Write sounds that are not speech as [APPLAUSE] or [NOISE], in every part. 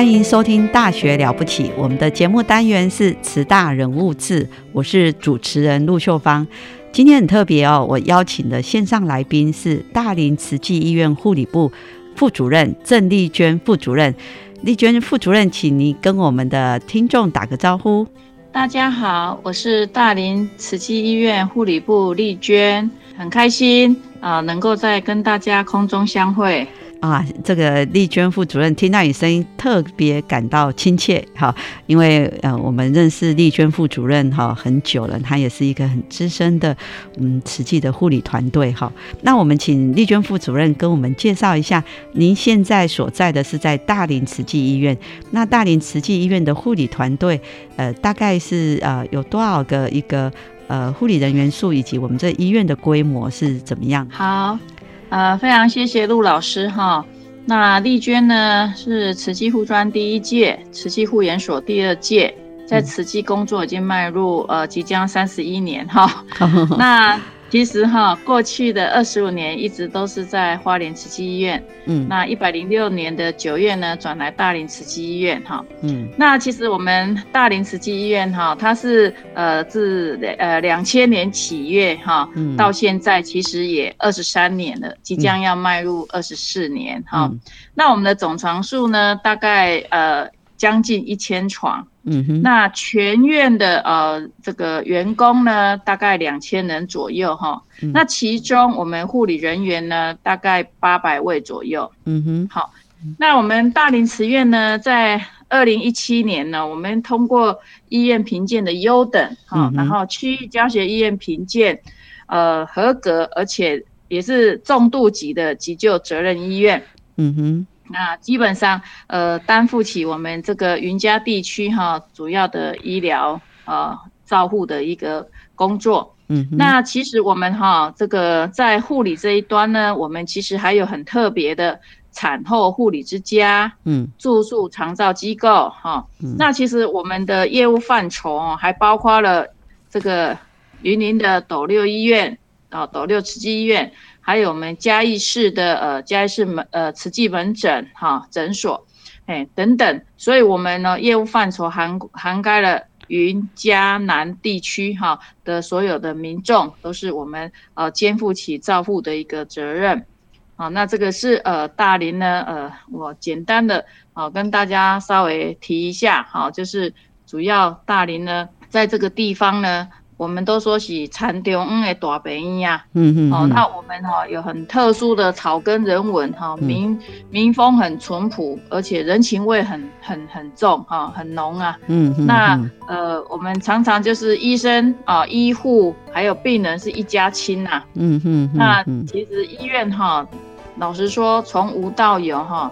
欢迎收听《大学了不起》，我们的节目单元是慈大人物志，我是主持人陆秀芳。今天很特别哦，我邀请的线上来宾是大林慈济医院护理部副主任郑丽娟副主任。丽娟副主任，请你跟我们的听众打个招呼。大家好，我是大林慈济医院护理部丽娟，很开心啊，能够在跟大家空中相会。啊，这个丽娟副主任听到你声音特别感到亲切哈，因为呃，我们认识丽娟副主任哈很久了，她也是一个很资深的嗯慈济的护理团队哈。那我们请丽娟副主任跟我们介绍一下，您现在所在的是在大林慈济医院，那大林慈济医院的护理团队呃大概是呃有多少个一个呃护理人员数，以及我们这医院的规模是怎么样？好。呃，非常谢谢陆老师哈。那丽娟呢是慈济护专第一届，慈济护研所第二届，在慈济工作已经迈入呃即将三十一年哈。[LAUGHS] 那。其实哈，过去的二十五年一直都是在花莲慈济医院。嗯，那一百零六年的九月呢，转来大林慈济医院哈。嗯，那其实我们大林慈济医院哈，它是呃自呃两千年起月哈，到现在其实也二十三年了，即将要迈入二十四年哈。那我们的总床数呢，大概呃将近一千床。嗯哼，那全院的呃这个员工呢，大概两千人左右哈。那其中我们护理人员呢，大概八百位左右。嗯哼，好，那我们大林慈院呢，在二零一七年呢，我们通过医院评鉴的优等哈，然后区域教学医院评鉴呃合格，而且也是重度级的急救责任医院。嗯哼。那基本上，呃，担负起我们这个云嘉地区哈主要的医疗呃照护的一个工作。嗯，那其实我们哈这个在护理这一端呢，我们其实还有很特别的产后护理之家，嗯，住宿长照机构哈。那其实我们的业务范畴哦，还包括了这个云林的斗六医院啊，斗六慈济医院。还有我们嘉义市的呃嘉义市门呃慈济门诊哈诊所，哎等等，所以我们呢业务范畴涵涵盖了云嘉南地区哈的所有的民众，都是我们呃肩负起照护的一个责任。好，那这个是呃大林呢呃我简单的啊跟大家稍微提一下哈，就是主要大林呢在这个地方呢。我们都说是禅中嗯的大本营呀，嗯嗯，哦，那我们哈有很特殊的草根人文哈，民民风很淳朴，而且人情味很很很重哈，很浓啊，嗯嗯，那呃我们常常就是医生啊医护还有病人是一家亲呐，嗯嗯，那其实医院哈，老实说从无到有哈。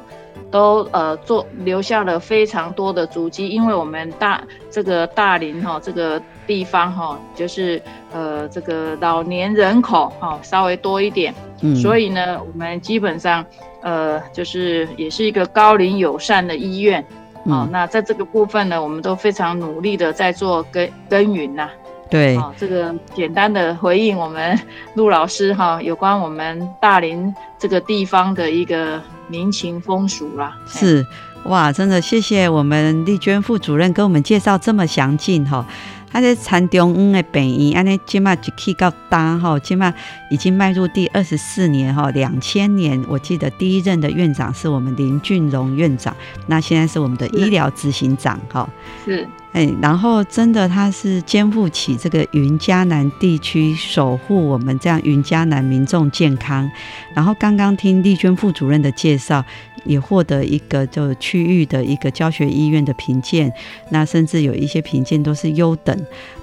都呃做留下了非常多的足迹，因为我们大这个大林哈这个地方哈，就是呃这个老年人口哈稍微多一点，所以呢，我们基本上呃就是也是一个高龄友善的医院啊。那在这个部分呢，我们都非常努力的在做耕耕耘呐。对，这个简单的回应我们陆老师哈，有关我们大林这个地方的一个。民情风俗啦，是哇，真的谢谢我们丽娟副主任给我们介绍这么详尽哈。他在长中央的病院，安尼起码就去到大哈，起码已经迈入第二十四年哈，两千年我记得第一任的院长是我们林俊荣院长，那现在是我们的医疗执行长哈，是。然后真的他是肩负起这个云嘉南地区守护我们这样云嘉南民众健康。然后刚刚听丽娟副主任的介绍，也获得一个就区域的一个教学医院的评鉴，那甚至有一些评鉴都是优等。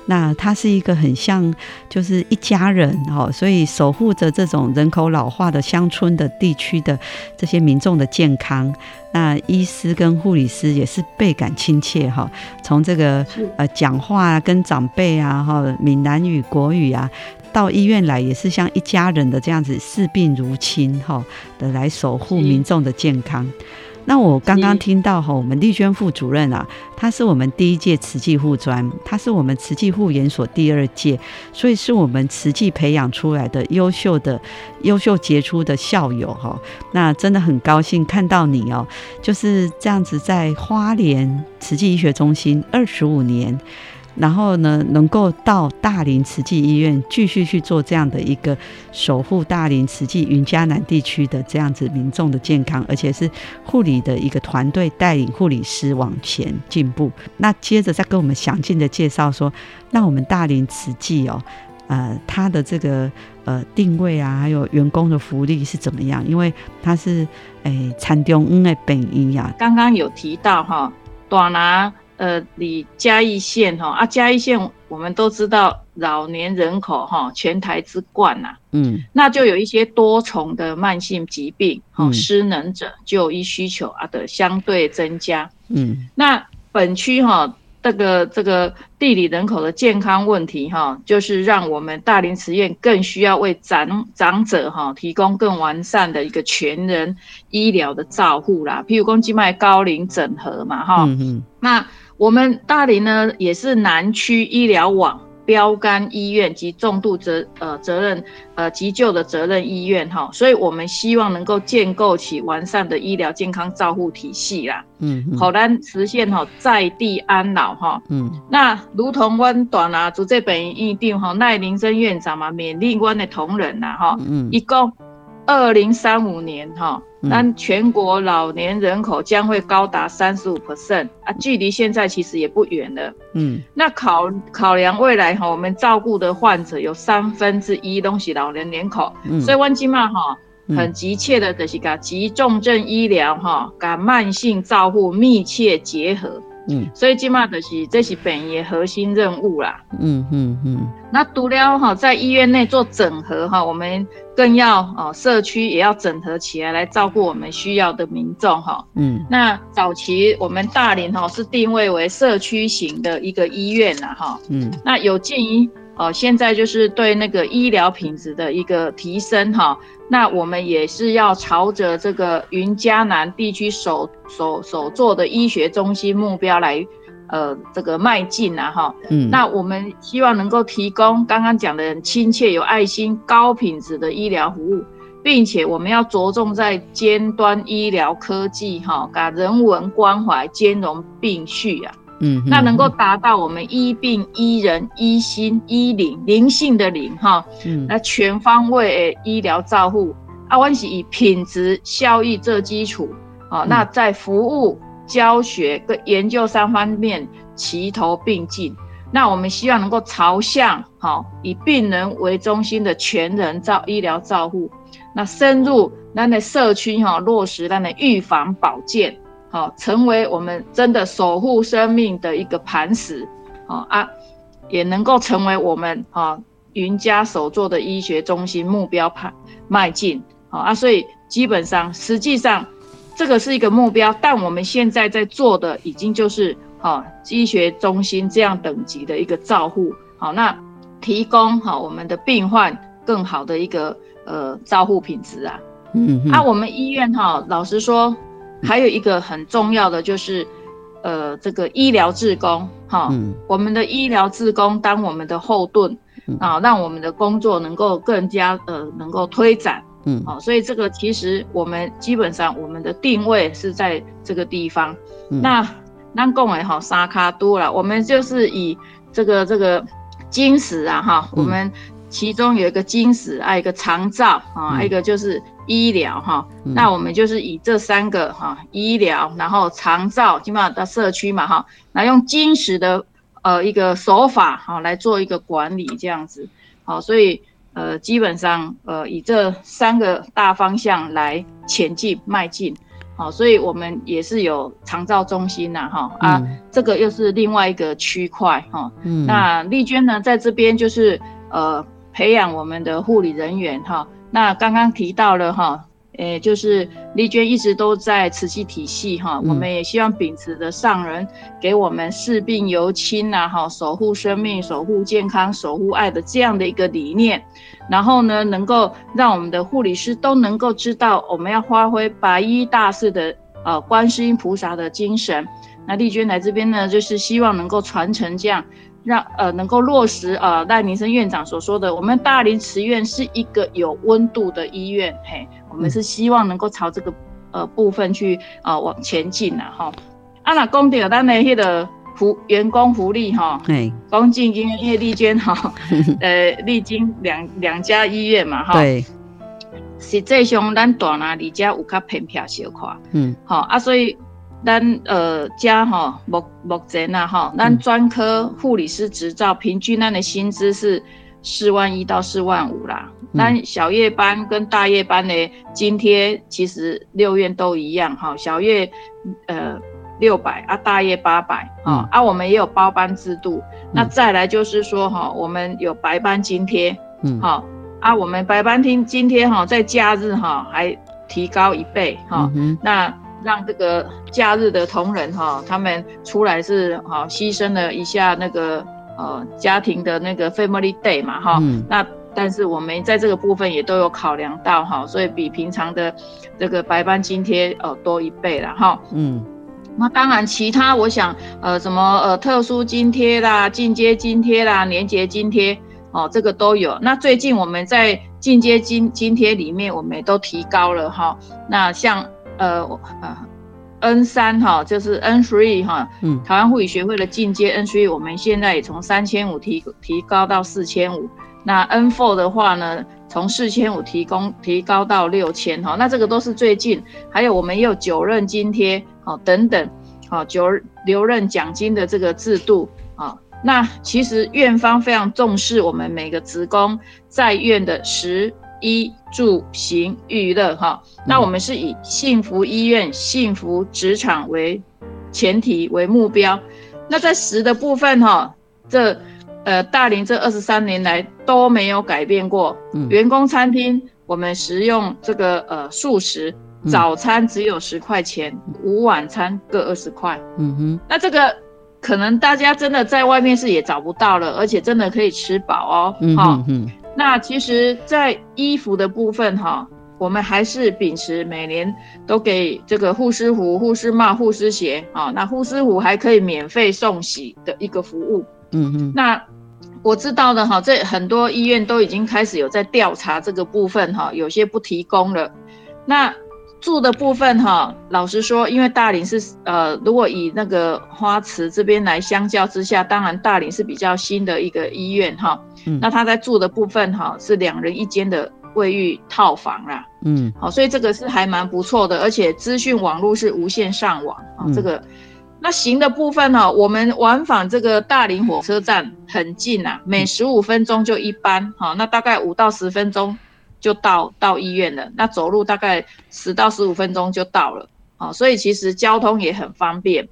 那他是一个很像就是一家人哦，所以守护着这种人口老化的乡村的地区的这些民众的健康。那医师跟护理师也是倍感亲切哈，从这个呃讲话啊，跟长辈啊哈，闽南语、国语啊，到医院来也是像一家人的这样子视病如亲哈的来守护民众的健康。那我刚刚听到哈，我们丽娟副主任啊，他是我们第一届慈济护专，他是我们慈济护研所第二届，所以是我们慈济培养出来的优秀的、优秀杰出的校友哈。那真的很高兴看到你哦，就是这样子在花莲慈济医学中心二十五年。然后呢，能够到大林慈济医院继续去做这样的一个守护大林慈济云嘉南地区的这样子民众的健康，而且是护理的一个团队带领护理师往前进步。那接着再跟我们详尽的介绍说，那我们大林慈济哦，呃，它的这个呃定位啊，还有员工的福利是怎么样？因为它是诶参中嗯的本医呀。刚刚有提到哈，短拿。呃，你嘉义县哈啊，嘉义县我们都知道老年人口哈全台之冠呐，嗯，那就有一些多重的慢性疾病，哈，失能者就医需求啊的相对增加，嗯，那本区哈。这个这个地理人口的健康问题哈，就是让我们大林实验更需要为长长者哈提供更完善的一个全人医疗的照护啦。譬如宫静脉高龄整合嘛哈，嗯。那我们大林呢也是南区医疗网。标杆医院及重度责呃责任呃急救的责任医院哈，所以我们希望能够建构起完善的医疗健康照护体系啦，嗯，好难实现哈在地安老哈，嗯，那如同阮短啊主这本预定哈赖林生院长嘛勉励阮的同仁呐哈，嗯，一共二零三五年哈。但全国老年人口将会高达三十五 percent 啊，距离现在其实也不远了。嗯，那考考量未来哈，我们照顾的患者有三分之一都是老年人口，所以万金嘛哈，很急切的就是跟急重症医疗哈，跟慢性照护密切结合。嗯，所以今嘛就是这是本业核心任务啦。嗯嗯嗯。那除了哈在医院内做整合哈，我们更要哦社区也要整合起来来照顾我们需要的民众哈。嗯。那早期我们大林哈是定位为社区型的一个医院呐哈。嗯。那有鉴于哦现在就是对那个医疗品质的一个提升哈。那我们也是要朝着这个云嘉南地区首首首座的医学中心目标来，呃，这个迈进啊，哈，嗯，那我们希望能够提供刚刚讲的很亲切、有爱心、高品质的医疗服务，并且我们要着重在尖端医疗科技，哈，把人文关怀兼容并蓄啊。嗯，那能够达到我们医病医人医心医灵灵性的灵哈，嗯，那全方位的医疗照护，啊，我是以品质效益做基础，啊，那在服务教学跟研究三方面齐头并进，那我们希望能够朝向好以病人为中心的全人照医疗照护，那深入咱的社区哈落实咱的预防保健。好，成为我们真的守护生命的一个磐石，好啊，也能够成为我们啊云家首座的医学中心目标派迈进，好啊，所以基本上实际上这个是一个目标，但我们现在在做的已经就是好医学中心这样等级的一个照护，好，那提供好我们的病患更好的一个呃照护品质啊，嗯，啊，我们医院哈，老实说。还有一个很重要的就是，呃，这个医疗志工，哈，我们的医疗志工当我们的后盾，啊，让我们的工作能够更加呃能够推展，嗯，好，所以这个其实我们基本上我们的定位是在这个地方。那南贡也好，沙卡多了，我们就是以这个这个金石啊哈，我们其中有一个金石，还有一个长照啊，一个就是医疗哈。那我们就是以这三个哈，医疗，然后长照，基本上到社区嘛哈，那用金石的呃一个手法哈来做一个管理这样子。好，所以呃基本上呃以这三个大方向来前进迈进。好，所以我们也是有长照中心呐，哈啊，这个又是另外一个区块哈。嗯，那丽娟呢，在这边就是呃培养我们的护理人员哈。那刚刚提到了哈。诶，就是丽娟一直都在慈济体系哈，我们也希望秉持着上人给我们视病由亲呐，哈，守护生命、守护健康、守护爱的这样的一个理念，然后呢，能够让我们的护理师都能够知道，我们要发挥白衣大士的呃观世音菩萨的精神。那丽娟来这边呢，就是希望能够传承这样。让呃能够落实呃赖明生院长所说的，我们大林慈院是一个有温度的医院，嘿，我们是希望能够朝这个呃部分去呃往前进呐，哈。啊，那讲到咱的迄个福员工福利哈，对，讲进因为叶丽娟哈，[LAUGHS] 呃，历经两两家医院嘛，哈，对，实际上咱大拿离家有较偏僻小块，嗯，好啊，所以。咱呃加哈目目前呐哈，咱专科护理师执照平均咱的薪资是四万一到四万五啦。咱小夜班跟大夜班的津贴其实六院都一样哈，小夜呃六百啊，大夜八百啊啊，我们也有包班制度。那再来就是说哈，我们有白班津贴，嗯好啊，我们白班津津贴哈，在假日哈还提高一倍哈，那。让这个假日的同仁哈，他们出来是哈牺牲了一下那个呃家庭的那个 family day 嘛哈，那但是我们在这个部分也都有考量到哈，所以比平常的这个白班津贴呃多一倍了哈。嗯，那当然其他我想呃什么呃特殊津贴啦、进阶津贴啦、年节津贴哦，这个都有。那最近我们在进阶津津贴里面，我们也都提高了哈。那像呃呃，N 三哈，就是 N three 哈，嗯，台湾护理学会的进阶 N three，我们现在也从三千五提提高到四千五。那 N four 的话呢，从四千五提供提高到六千哈。那这个都是最近，还有我们也有九任津贴哦等等，好九留任奖金的这个制度啊。那其实院方非常重视我们每个职工在院的食。衣住行娱乐哈，那我们是以幸福医院、幸福职场为前提为目标。那在食的部分哈，这呃大林这二十三年来都没有改变过。员工餐厅我们食用这个呃素食，早餐只有十块钱，午晚餐各二十块。嗯哼，那这个可能大家真的在外面是也找不到了，而且真的可以吃饱哦。嗯哼。那其实，在衣服的部分哈，我们还是秉持每年都给这个护士服、护士帽、护士鞋啊。那护士服还可以免费送洗的一个服务。嗯嗯。那我知道的哈，这很多医院都已经开始有在调查这个部分哈，有些不提供了。那住的部分哈，老实说，因为大林是呃，如果以那个花池这边来相较之下，当然大林是比较新的一个医院哈。那他在住的部分哈是两人一间的卫浴套房啦，嗯，好，所以这个是还蛮不错的，而且资讯网络是无线上网啊。这个那行的部分哈，我们往返这个大林火车站很近呐，每十五分钟就一班，哈，那大概五到十分钟就到到医院了。那走路大概十到十五分钟就到了，啊，所以其实交通也很方便。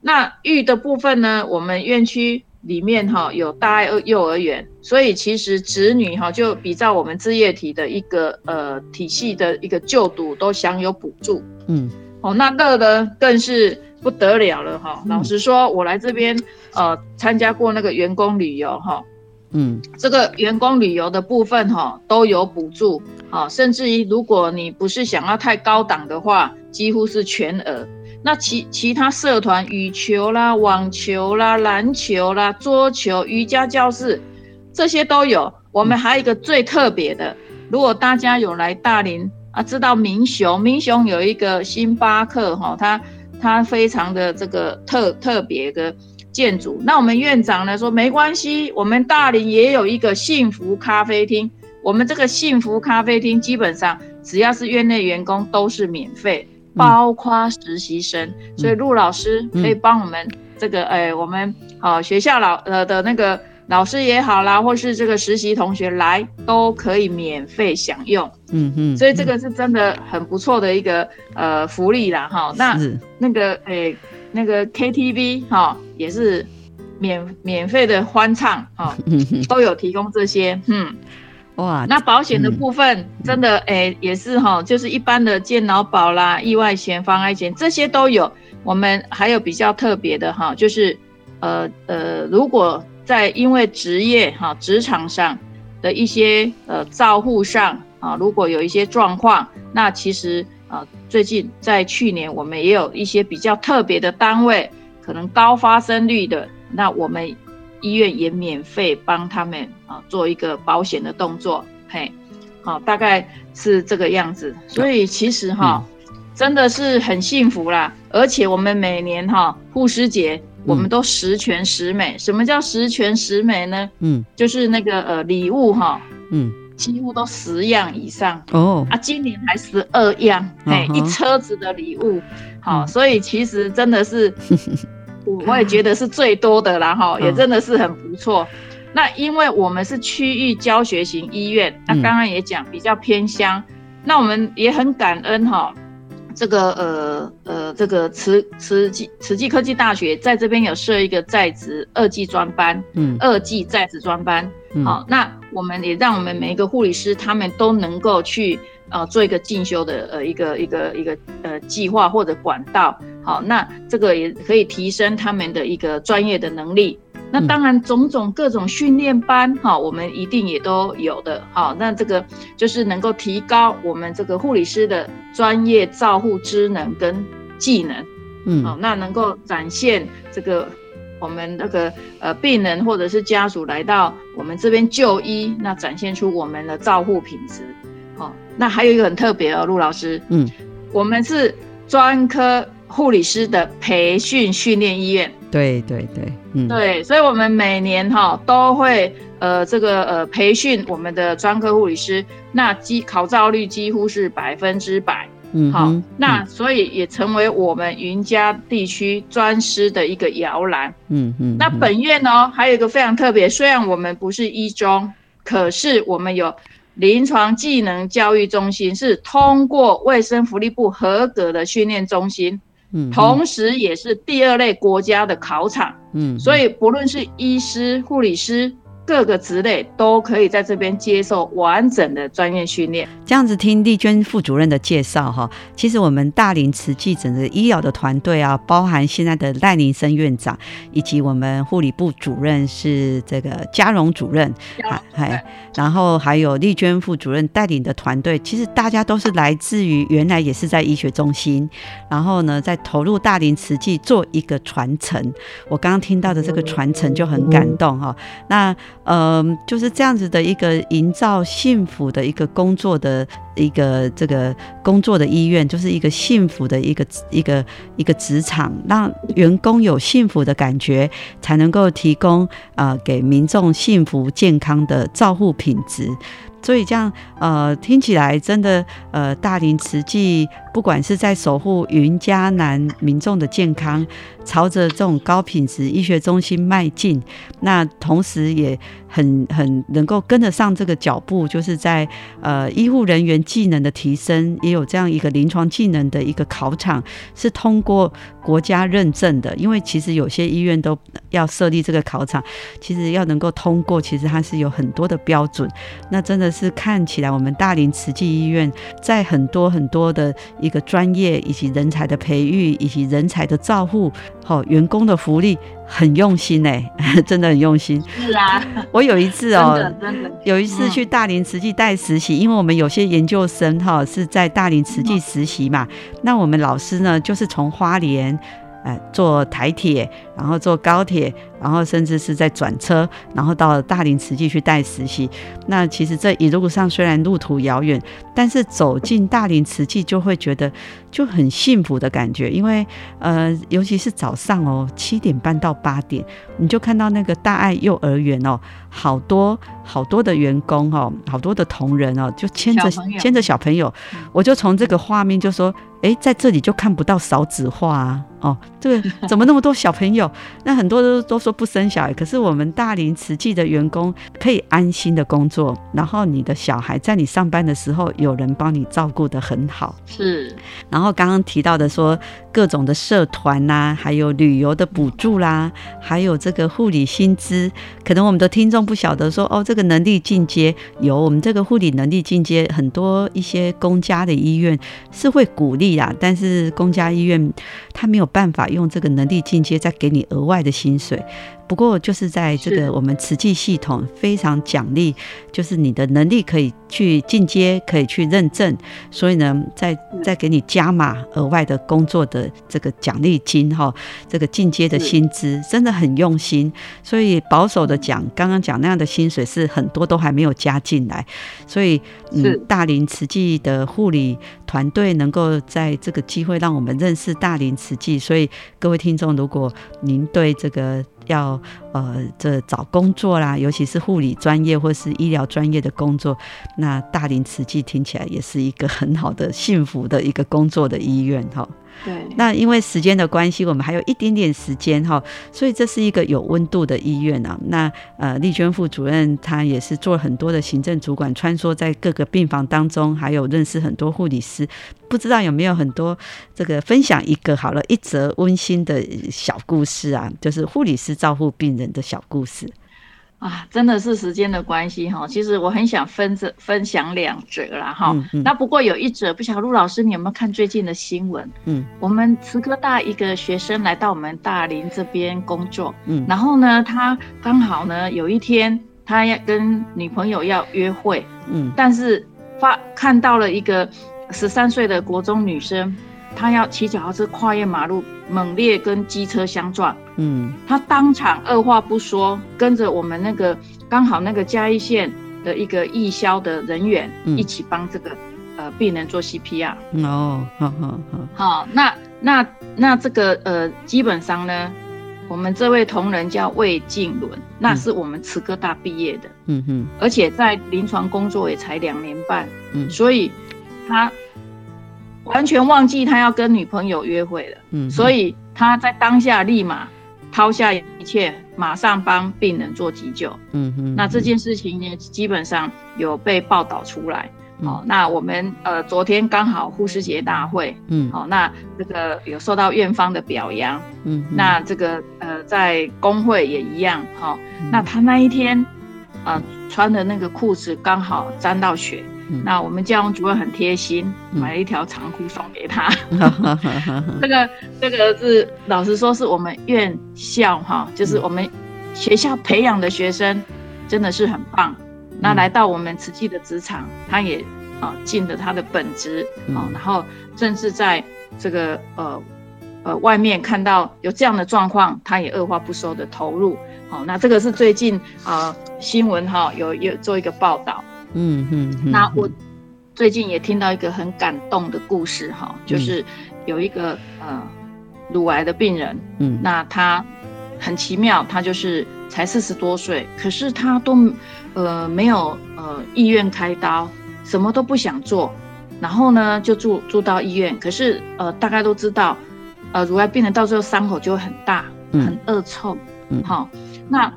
那育的部分呢，我们院区。里面哈有大爱幼儿园，所以其实子女哈就比照我们置业体的一个呃体系的一个就读都享有补助。嗯，哦，那乐呢更是不得了了哈。老实说，我来这边呃参加过那个员工旅游哈，嗯，这个员工旅游的部分哈都有补助啊，甚至于如果你不是想要太高档的话，几乎是全额。那其其他社团，羽球啦、网球啦、篮球啦、桌球、瑜伽教室，这些都有。我们还有一个最特别的，如果大家有来大林啊，知道明雄，明雄有一个星巴克哈，它它非常的这个特特别的，建筑。那我们院长呢说没关系，我们大林也有一个幸福咖啡厅。我们这个幸福咖啡厅基本上只要是院内员工都是免费，包括实习生。所以陆老师可以帮我们这个，哎，我们好学校老呃的那个老师也好啦，或是这个实习同学来都可以免费享用。嗯嗯，所以这个是真的很不错的一个呃福利啦，哈。那那个哎那个 KTV 哈也是免免费的欢唱哈，[LAUGHS] 都有提供这些，嗯。哇，那保险的部分真的诶也是哈，就是一般的健劳保啦、意外险、防癌险这些都有。我们还有比较特别的哈，就是呃呃，如果在因为职业哈职场上的一些呃照护上啊，如果有一些状况，那其实啊最近在去年我们也有一些比较特别的单位，可能高发生率的，那我们。医院也免费帮他们啊做一个保险的动作，嘿，好，大概是这个样子。所以其实哈，真的是很幸福啦。而且我们每年哈护士节，我们都十全十美。什么叫十全十美呢？嗯，就是那个呃礼物哈，嗯，几乎都十样以上哦。啊，今年还十二样，嘿，一车子的礼物。好，所以其实真的是。[LAUGHS] 我也觉得是最多的啦，哈，也真的是很不错。那因为我们是区域教学型医院，那刚刚也讲比较偏乡，那我们也很感恩哈，这个呃呃这个慈慈济慈济科技大学在这边有设一个在职二技专班，嗯，二技在职专班，好，那我们也让我们每一个护理师他们都能够去呃做一个进修的呃一个一个一个呃计划或者管道。好，那这个也可以提升他们的一个专业的能力。那当然，种种各种训练班，哈，我们一定也都有的。好，那这个就是能够提高我们这个护理师的专业照护知能跟技能。嗯，好，那能够展现这个我们那个呃病人或者是家属来到我们这边就医，那展现出我们的照护品质。哦，那还有一个很特别哦，陆老师，嗯，我们是专科。护理师的培训训练医院，对对对，嗯，对，所以我们每年哈都会呃这个呃培训我们的专科护理师，那几考照率几乎是百分之百，嗯，好，那所以也成为我们云嘉地区专师的一个摇篮，嗯嗯，那本院呢还有一个非常特别，虽然我们不是一中，可是我们有临床技能教育中心，是通过卫生福利部合格的训练中心。嗯同时，也是第二类国家的考场，嗯，所以不论是医师、护理师。各个职类都可以在这边接受完整的专业训练。这样子听丽娟副主任的介绍哈，其实我们大林慈济整个医疗的团队啊，包含现在的赖林生院长，以及我们护理部主任是这个嘉荣主任，还然后还有丽娟副主任带领的团队，其实大家都是来自于原来也是在医学中心，然后呢，在投入大林慈济做一个传承。我刚刚听到的这个传承就很感动哈。那嗯，就是这样子的一个营造幸福的一个工作的一个这个工作的医院，就是一个幸福的一个一个一个职场，让员工有幸福的感觉，才能够提供啊给民众幸福健康的照护品质。所以这样，呃，听起来真的，呃，大林慈济不管是在守护云嘉南民众的健康，朝着这种高品质医学中心迈进，那同时也很很能够跟得上这个脚步，就是在呃医护人员技能的提升，也有这样一个临床技能的一个考场，是通过国家认证的。因为其实有些医院都要设立这个考场，其实要能够通过，其实它是有很多的标准。那真的。是看起来，我们大林慈济医院在很多很多的一个专业以及人才的培育以及人才的照护，好员工的福利很用心哎，[LAUGHS] 真的很用心。是啊，我有一次哦，有一次去大林慈济带实习，因为我们有些研究生哈是在大林慈济实习嘛，那我们老师呢就是从花莲。呃，做台铁，然后坐高铁，然后甚至是在转车，然后到大林慈济去带实习。那其实这一路上虽然路途遥远，但是走进大林慈济就会觉得就很幸福的感觉，因为呃，尤其是早上哦，七点半到八点，你就看到那个大爱幼儿园哦，好多好多的员工哦，好多的同仁哦，就牵着牵着小朋友，我就从这个画面就说。哎，在这里就看不到少子化啊！哦，这个 [LAUGHS] 怎么那么多小朋友？那很多都都说不生小孩，可是我们大林慈济的员工可以安心的工作，然后你的小孩在你上班的时候有人帮你照顾的很好。是，然后刚刚提到的说各种的社团呐，还有旅游的补助啦，还有这个护理薪资，可能我们的听众不晓得说哦，这个能力进阶有我们这个护理能力进阶，很多一些公家的医院是会鼓励啊。但是公家医院他没有办法用这个能力进阶再给你额外的薪水。不过就是在这个我们慈济系统非常奖励，就是你的能力可以去进阶，可以去认证，所以呢，再再给你加码额外的工作的这个奖励金哈，这个进阶的薪资真的很用心。所以保守的讲，刚刚讲那样的薪水是很多都还没有加进来，所以嗯，大林慈济的护理团队能够在这个机会让我们认识大林慈济，所以各位听众，如果您对这个要呃，这找工作啦，尤其是护理专业或是医疗专业的工作，那大林慈济听起来也是一个很好的、幸福的一个工作的医院哈。对，那因为时间的关系，我们还有一点点时间哈，所以这是一个有温度的医院啊。那呃，丽娟副主任她也是做很多的行政主管，穿梭在各个病房当中，还有认识很多护理师。不知道有没有很多这个分享一个好了，一则温馨的小故事啊，就是护理师照顾病人的小故事。啊，真的是时间的关系哈。其实我很想分这分享两则啦哈。那不过有一则，不晓得陆老师你有没有看最近的新闻？嗯，我们慈科大一个学生来到我们大林这边工作，嗯，然后呢，他刚好呢有一天他要跟女朋友要约会，嗯，但是发看到了一个十三岁的国中女生。她要骑脚踏车跨越马路，猛烈跟机车相撞。嗯，他当场二话不说，跟着我们那个刚好那个嘉义县的一个义消的人员一起帮这个呃病人做 CPR。哦，好好好。好，那那那这个呃基本上呢，我们这位同仁叫魏静伦，那是我们慈科大毕业的。嗯哼，而且在临床工作也才两年半。嗯，所以他。完全忘记他要跟女朋友约会了，嗯，所以他在当下立马抛下一切，马上帮病人做急救，嗯哼。那这件事情呢，基本上有被报道出来，哦，那我们呃昨天刚好护士节大会，嗯，好，那这个有受到院方的表扬，嗯，那这个呃在工会也一样，好，那他那一天，呃穿的那个裤子刚好沾到血。那我们教务主任很贴心，买了一条长裤送给他。[LAUGHS] 这个这个是老实说，是我们院校哈，就是我们学校培养的学生，真的是很棒。那来到我们慈济的职场，他也啊尽了他的本职啊，然后甚至在这个呃呃外面看到有这样的状况，他也二话不说的投入。好，那这个是最近啊新闻哈有有做一个报道。嗯嗯，那我最近也听到一个很感动的故事哈，就是有一个呃乳癌的病人，嗯，那他很奇妙，他就是才四十多岁，可是他都呃没有呃意愿开刀，什么都不想做，然后呢就住住到医院，可是呃大概都知道，呃乳癌病人到最后伤口就会很大，很恶臭，嗯，好，那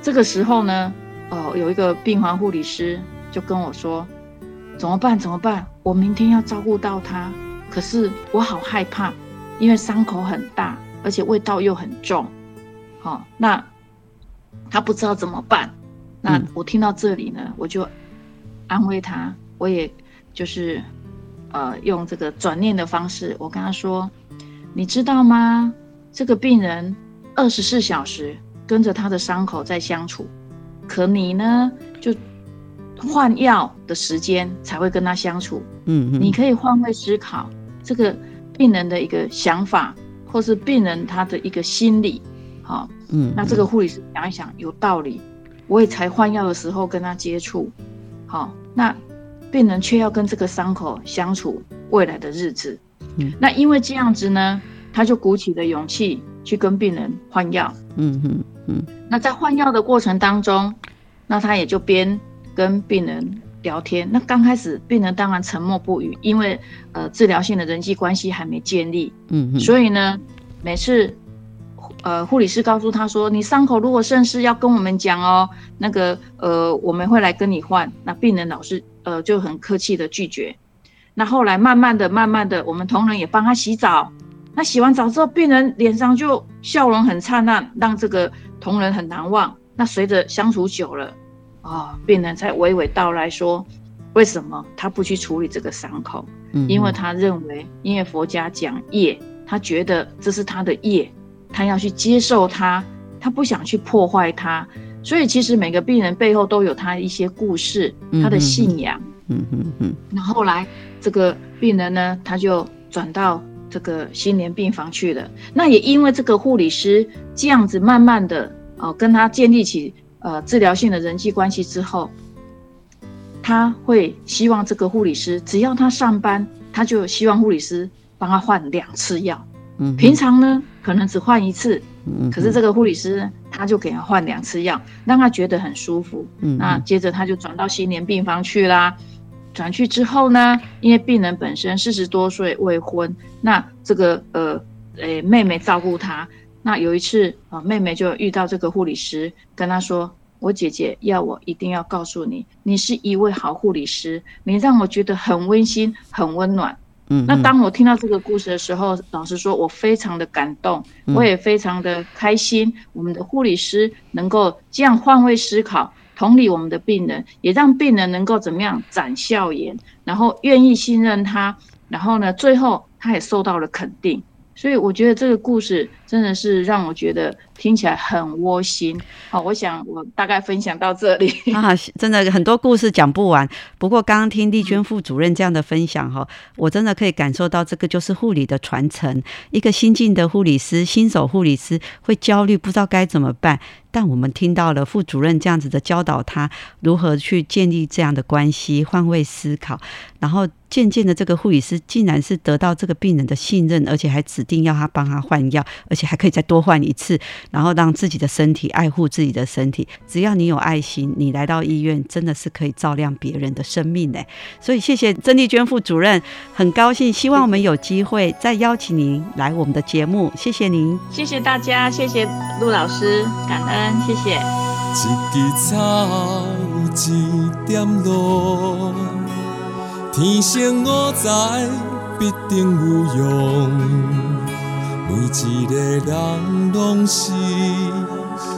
这个时候呢，哦有一个病房护理师。就跟我说，怎么办？怎么办？我明天要照顾到他，可是我好害怕，因为伤口很大，而且味道又很重。好，那他不知道怎么办。那我听到这里呢，我就安慰他，我也就是呃用这个转念的方式，我跟他说，你知道吗？这个病人二十四小时跟着他的伤口在相处，可你呢就。换药的时间才会跟他相处。嗯，你可以换位思考，这个病人的一个想法或是病人他的一个心理，好，嗯，那这个护理师想一想有道理，我也才换药的时候跟他接触，好，那病人却要跟这个伤口相处未来的日子，嗯，那因为这样子呢，他就鼓起了勇气去跟病人换药，嗯嗯嗯，那在换药的过程当中，那他也就边跟病人。聊天，那刚开始病人当然沉默不语，因为呃治疗性的人际关系还没建立，嗯，所以呢，每次呃护理师告诉他说，你伤口如果渗湿要跟我们讲哦，那个呃我们会来跟你换，那病人老是呃就很客气的拒绝。那后来慢慢的、慢慢的，我们同仁也帮他洗澡，那洗完澡之后，病人脸上就笑容很灿烂，让这个同仁很难忘。那随着相处久了。啊，病人才娓娓道来说，为什么他不去处理这个伤口？嗯，因为他认为，因为佛家讲业，他觉得这是他的业，他要去接受它，他不想去破坏它。所以，其实每个病人背后都有他一些故事，他的信仰。嗯嗯嗯。那后来，这个病人呢，他就转到这个心连病房去了。那也因为这个护理师这样子，慢慢的哦，跟他建立起。呃，治疗性的人际关系之后，他会希望这个护理师，只要他上班，他就希望护理师帮他换两次药。嗯，平常呢可能只换一次，嗯，可是这个护理师他就给他换两次药，让他觉得很舒服。嗯，那接着他就转到心年病房去啦。转去之后呢，因为病人本身四十多岁未婚，那这个呃诶妹妹照顾他。那有一次啊，妹妹就遇到这个护理师，跟她说：“我姐姐要我一定要告诉你，你是一位好护理师，你让我觉得很温馨、很温暖。”嗯，那当我听到这个故事的时候，老实说，我非常的感动，我也非常的开心。我们的护理师能够这样换位思考，同理我们的病人，也让病人能够怎么样展笑颜，然后愿意信任他，然后呢，最后他也受到了肯定。所以我觉得这个故事真的是让我觉得听起来很窝心。好，我想我大概分享到这里 [LAUGHS] 啊，真的很多故事讲不完。不过刚刚听丽娟副主任这样的分享哈，我真的可以感受到这个就是护理的传承。一个新进的护理师、新手护理师会焦虑，不知道该怎么办。但我们听到了副主任这样子的教导，他如何去建立这样的关系，换位思考，然后渐渐的，这个护理师竟然是得到这个病人的信任，而且还指定要他帮他换药，而且还可以再多换一次，然后让自己的身体爱护自己的身体。只要你有爱心，你来到医院真的是可以照亮别人的生命的。所以谢谢曾丽娟副主任，很高兴，希望我们有机会再邀请您来我们的节目。谢谢您，谢谢大家，谢谢陆老师，感恩。谢谢。一枝草，一点露，天生我材必定有用。每一个人拢是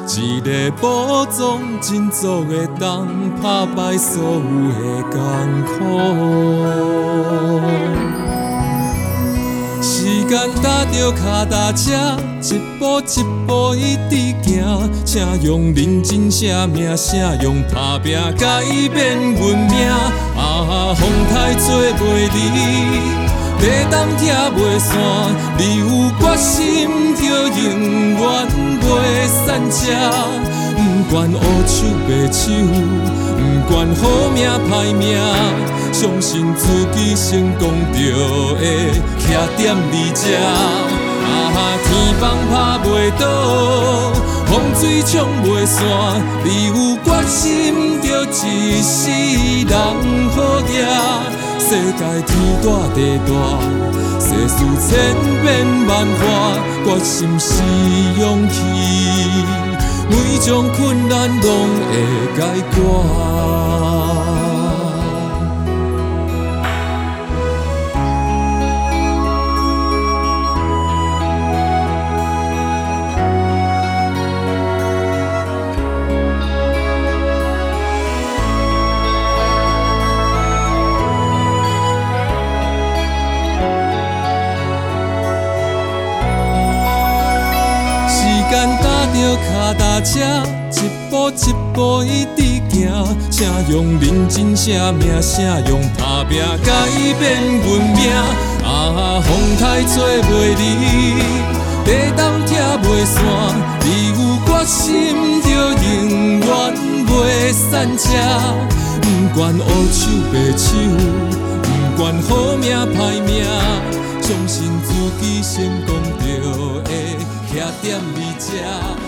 一个宝藏，真足会当打败所有的艰苦。时间踏着脚踏车，一步一步一直行，请用认真写名，请用打拼改变运命。啊，风台做袂离，地动拆袂散，你有决心就永远袂散车。不管乌手白手，不管好命歹命，相信自己成功就会徛踮你这。啊，天崩拍袂倒，风水冲袂散，你有决心就一世人好行。世界天大地大，世事千变万化，决心是勇气。每种困难拢会解决。步一步一直行，请用认真写名，请用打拼改变运命。啊，风台做袂离，爬斗拆袂散，你有决心就永远袂散车。不管乌手白手，不管好命歹命，相信自己成功就会徛在你这。